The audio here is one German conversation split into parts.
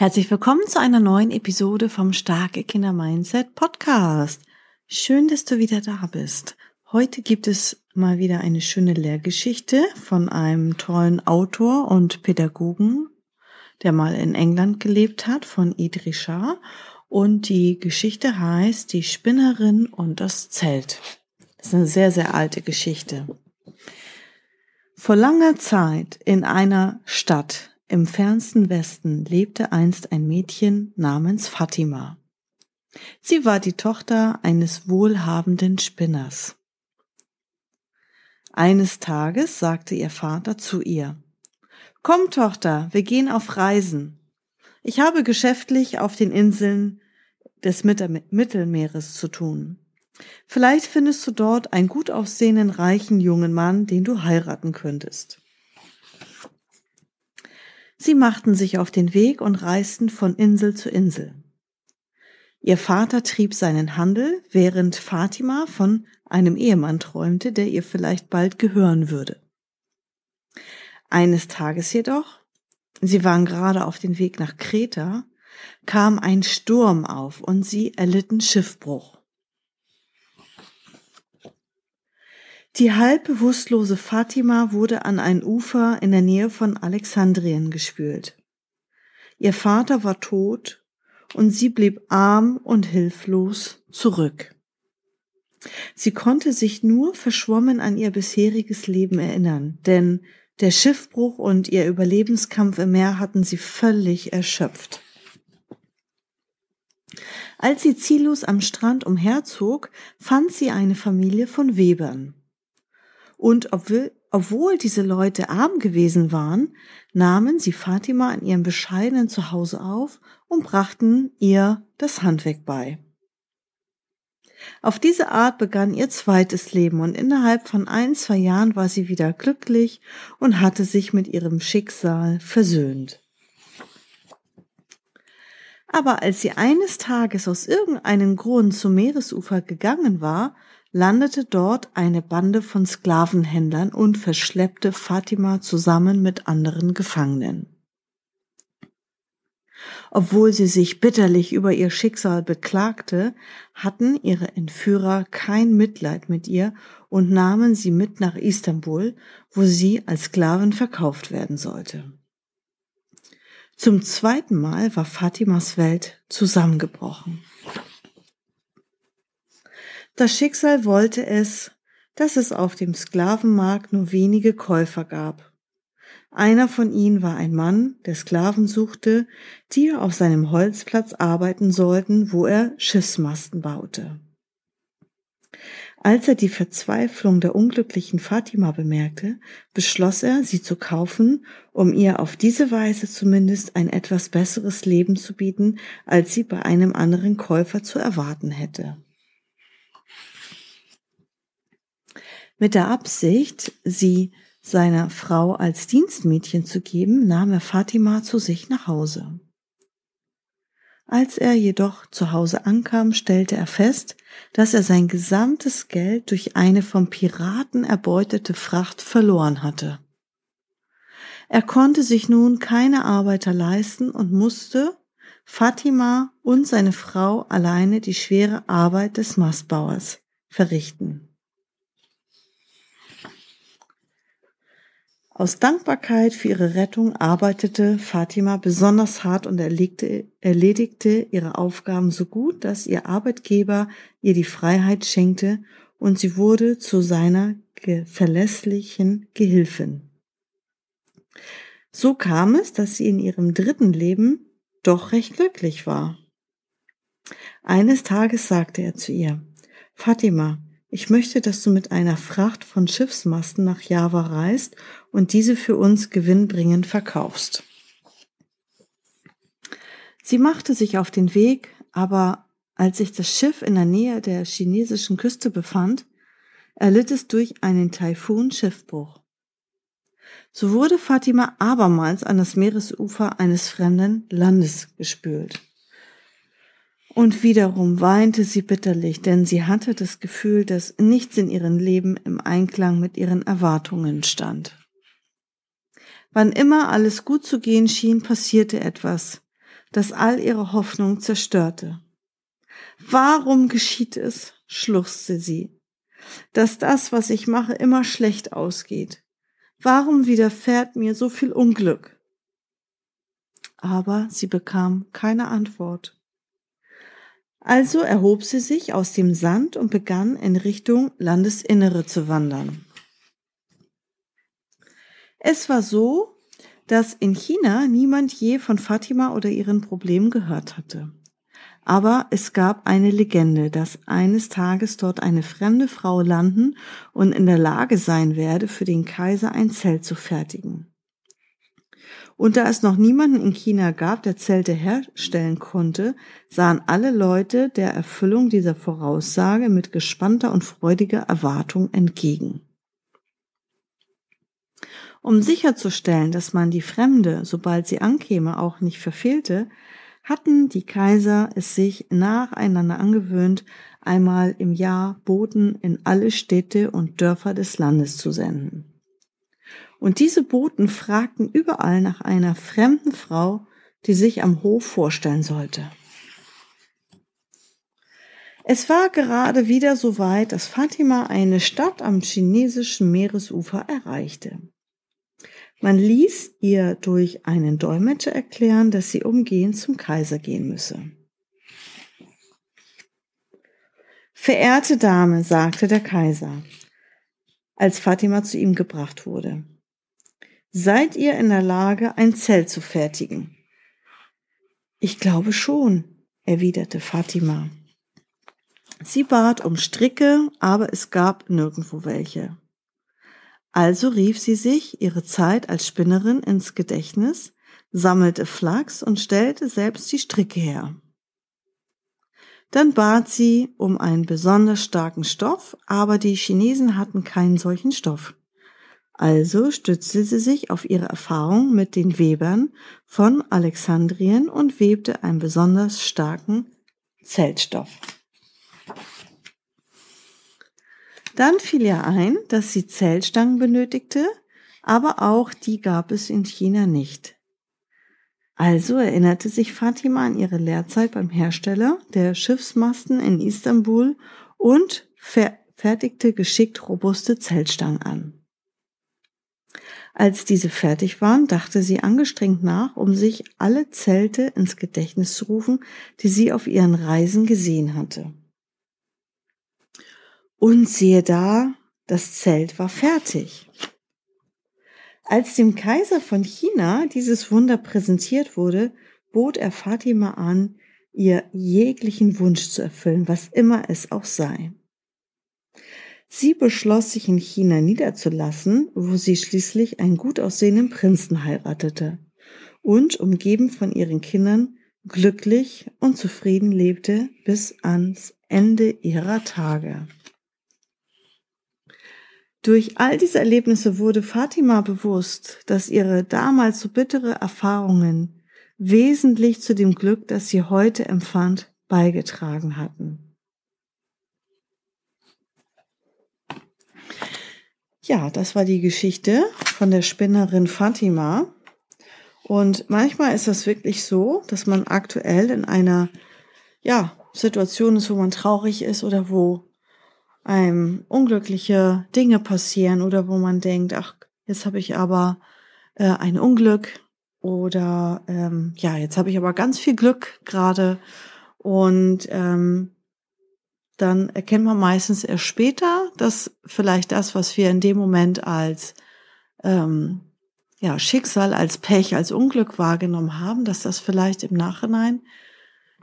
Herzlich willkommen zu einer neuen Episode vom Starke Kinder Mindset Podcast. Schön, dass du wieder da bist. Heute gibt es mal wieder eine schöne Lehrgeschichte von einem tollen Autor und Pädagogen, der mal in England gelebt hat, von Idrisha. Und die Geschichte heißt Die Spinnerin und das Zelt. Das ist eine sehr, sehr alte Geschichte. Vor langer Zeit in einer Stadt im fernsten Westen lebte einst ein Mädchen namens Fatima. Sie war die Tochter eines wohlhabenden Spinners. Eines Tages sagte ihr Vater zu ihr, Komm, Tochter, wir gehen auf Reisen. Ich habe geschäftlich auf den Inseln des Mittelmeeres zu tun. Vielleicht findest du dort einen gut aussehenden, reichen jungen Mann, den du heiraten könntest. Sie machten sich auf den Weg und reisten von Insel zu Insel. Ihr Vater trieb seinen Handel, während Fatima von einem Ehemann träumte, der ihr vielleicht bald gehören würde. Eines Tages jedoch, sie waren gerade auf dem Weg nach Kreta, kam ein Sturm auf und sie erlitten Schiffbruch. Die halb bewusstlose Fatima wurde an ein Ufer in der Nähe von Alexandrien gespült. Ihr Vater war tot und sie blieb arm und hilflos zurück. Sie konnte sich nur verschwommen an ihr bisheriges Leben erinnern, denn der Schiffbruch und ihr Überlebenskampf im Meer hatten sie völlig erschöpft. Als sie ziellos am Strand umherzog, fand sie eine Familie von Webern. Und obwohl, obwohl diese Leute arm gewesen waren, nahmen sie Fatima in ihrem bescheidenen Zuhause auf und brachten ihr das Handwerk bei. Auf diese Art begann ihr zweites Leben und innerhalb von ein, zwei Jahren war sie wieder glücklich und hatte sich mit ihrem Schicksal versöhnt. Aber als sie eines Tages aus irgendeinem Grund zum Meeresufer gegangen war, landete dort eine Bande von Sklavenhändlern und verschleppte Fatima zusammen mit anderen Gefangenen. Obwohl sie sich bitterlich über ihr Schicksal beklagte, hatten ihre Entführer kein Mitleid mit ihr und nahmen sie mit nach Istanbul, wo sie als Sklavin verkauft werden sollte. Zum zweiten Mal war Fatimas Welt zusammengebrochen. Das Schicksal wollte es, dass es auf dem Sklavenmarkt nur wenige Käufer gab. Einer von ihnen war ein Mann, der Sklaven suchte, die auf seinem Holzplatz arbeiten sollten, wo er Schiffsmasten baute. Als er die Verzweiflung der unglücklichen Fatima bemerkte, beschloss er, sie zu kaufen, um ihr auf diese Weise zumindest ein etwas besseres Leben zu bieten, als sie bei einem anderen Käufer zu erwarten hätte. Mit der Absicht, sie seiner Frau als Dienstmädchen zu geben, nahm er Fatima zu sich nach Hause. Als er jedoch zu Hause ankam, stellte er fest, dass er sein gesamtes Geld durch eine vom Piraten erbeutete Fracht verloren hatte. Er konnte sich nun keine Arbeiter leisten und musste Fatima und seine Frau alleine die schwere Arbeit des Mastbauers verrichten. Aus Dankbarkeit für ihre Rettung arbeitete Fatima besonders hart und erlegte, erledigte ihre Aufgaben so gut, dass ihr Arbeitgeber ihr die Freiheit schenkte und sie wurde zu seiner verlässlichen Gehilfin. So kam es, dass sie in ihrem dritten Leben doch recht glücklich war. Eines Tages sagte er zu ihr, Fatima, ich möchte, dass du mit einer Fracht von Schiffsmasten nach Java reist und diese für uns gewinnbringend verkaufst. Sie machte sich auf den Weg, aber als sich das Schiff in der Nähe der chinesischen Küste befand, erlitt es durch einen Taifun Schiffbruch. So wurde Fatima abermals an das Meeresufer eines fremden Landes gespült. Und wiederum weinte sie bitterlich, denn sie hatte das Gefühl, dass nichts in ihrem Leben im Einklang mit ihren Erwartungen stand. Wann immer alles gut zu gehen schien, passierte etwas, das all ihre Hoffnung zerstörte. Warum geschieht es, schluchzte sie, dass das, was ich mache, immer schlecht ausgeht? Warum widerfährt mir so viel Unglück? Aber sie bekam keine Antwort. Also erhob sie sich aus dem Sand und begann in Richtung Landesinnere zu wandern. Es war so, dass in China niemand je von Fatima oder ihren Problemen gehört hatte. Aber es gab eine Legende, dass eines Tages dort eine fremde Frau landen und in der Lage sein werde, für den Kaiser ein Zelt zu fertigen. Und da es noch niemanden in China gab, der Zelte herstellen konnte, sahen alle Leute der Erfüllung dieser Voraussage mit gespannter und freudiger Erwartung entgegen. Um sicherzustellen, dass man die Fremde, sobald sie ankäme, auch nicht verfehlte, hatten die Kaiser es sich nacheinander angewöhnt, einmal im Jahr Boten in alle Städte und Dörfer des Landes zu senden. Und diese Boten fragten überall nach einer fremden Frau, die sich am Hof vorstellen sollte. Es war gerade wieder so weit, dass Fatima eine Stadt am chinesischen Meeresufer erreichte. Man ließ ihr durch einen Dolmetscher erklären, dass sie umgehend zum Kaiser gehen müsse. Verehrte Dame, sagte der Kaiser, als Fatima zu ihm gebracht wurde, seid ihr in der Lage, ein Zelt zu fertigen? Ich glaube schon, erwiderte Fatima. Sie bat um Stricke, aber es gab nirgendwo welche. Also rief sie sich ihre Zeit als Spinnerin ins Gedächtnis, sammelte Flachs und stellte selbst die Stricke her. Dann bat sie um einen besonders starken Stoff, aber die Chinesen hatten keinen solchen Stoff. Also stützte sie sich auf ihre Erfahrung mit den Webern von Alexandrien und webte einen besonders starken Zeltstoff. Dann fiel ihr ein, dass sie Zellstangen benötigte, aber auch die gab es in China nicht. Also erinnerte sich Fatima an ihre Lehrzeit beim Hersteller der Schiffsmasten in Istanbul und fertigte geschickt robuste Zeltstangen an. Als diese fertig waren, dachte sie angestrengt nach, um sich alle Zelte ins Gedächtnis zu rufen, die sie auf ihren Reisen gesehen hatte. Und siehe da, das Zelt war fertig. Als dem Kaiser von China dieses Wunder präsentiert wurde, bot er Fatima an, ihr jeglichen Wunsch zu erfüllen, was immer es auch sei. Sie beschloss, sich in China niederzulassen, wo sie schließlich einen gut aussehenden Prinzen heiratete und, umgeben von ihren Kindern, glücklich und zufrieden lebte bis ans Ende ihrer Tage. Durch all diese Erlebnisse wurde Fatima bewusst, dass ihre damals so bittere Erfahrungen wesentlich zu dem Glück, das sie heute empfand, beigetragen hatten. Ja, das war die Geschichte von der Spinnerin Fatima. Und manchmal ist das wirklich so, dass man aktuell in einer, ja, Situation ist, wo man traurig ist oder wo einem unglückliche Dinge passieren oder wo man denkt, ach, jetzt habe ich aber äh, ein Unglück oder ähm, ja, jetzt habe ich aber ganz viel Glück gerade und ähm, dann erkennt man meistens erst später, dass vielleicht das, was wir in dem Moment als ähm, ja, Schicksal, als Pech, als Unglück wahrgenommen haben, dass das vielleicht im Nachhinein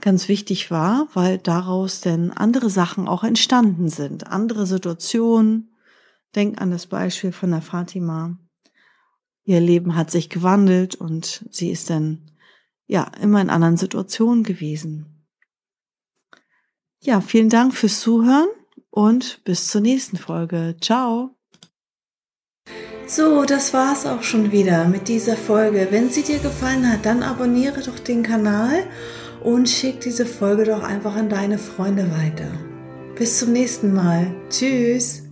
ganz wichtig war, weil daraus denn andere Sachen auch entstanden sind, andere Situationen. Denk an das Beispiel von der Fatima. Ihr Leben hat sich gewandelt und sie ist dann ja, immer in anderen Situationen gewesen. Ja, vielen Dank fürs Zuhören und bis zur nächsten Folge. Ciao. So, das war's auch schon wieder mit dieser Folge. Wenn sie dir gefallen hat, dann abonniere doch den Kanal und schick diese Folge doch einfach an deine Freunde weiter. Bis zum nächsten Mal. Tschüss.